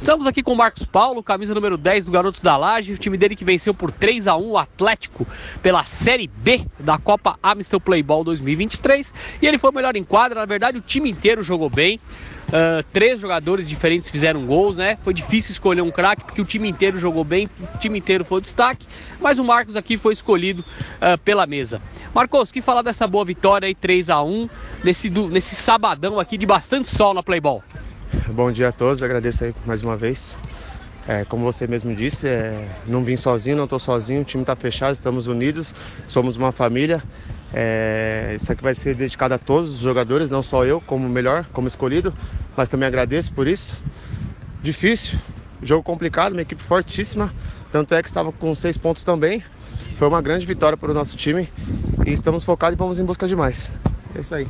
Estamos aqui com o Marcos Paulo, camisa número 10 do Garotos da Laje, o time dele que venceu por 3 a 1 o Atlético pela Série B da Copa Amistel Playball 2023. E ele foi o melhor em quadra, na verdade o time inteiro jogou bem. Uh, três jogadores diferentes fizeram gols, né? Foi difícil escolher um craque porque o time inteiro jogou bem, o time inteiro foi o destaque, mas o Marcos aqui foi escolhido uh, pela mesa. Marcos, que falar dessa boa vitória aí, 3 a 1 nesse, nesse sabadão aqui de bastante sol na Playball? Bom dia a todos, agradeço aí mais uma vez. É, como você mesmo disse, é, não vim sozinho, não estou sozinho, o time está fechado, estamos unidos, somos uma família. É, isso aqui vai ser dedicado a todos os jogadores, não só eu como melhor, como escolhido, mas também agradeço por isso. Difícil, jogo complicado, uma equipe fortíssima, tanto é que estava com seis pontos também. Foi uma grande vitória para o nosso time e estamos focados e vamos em busca de mais. É isso aí.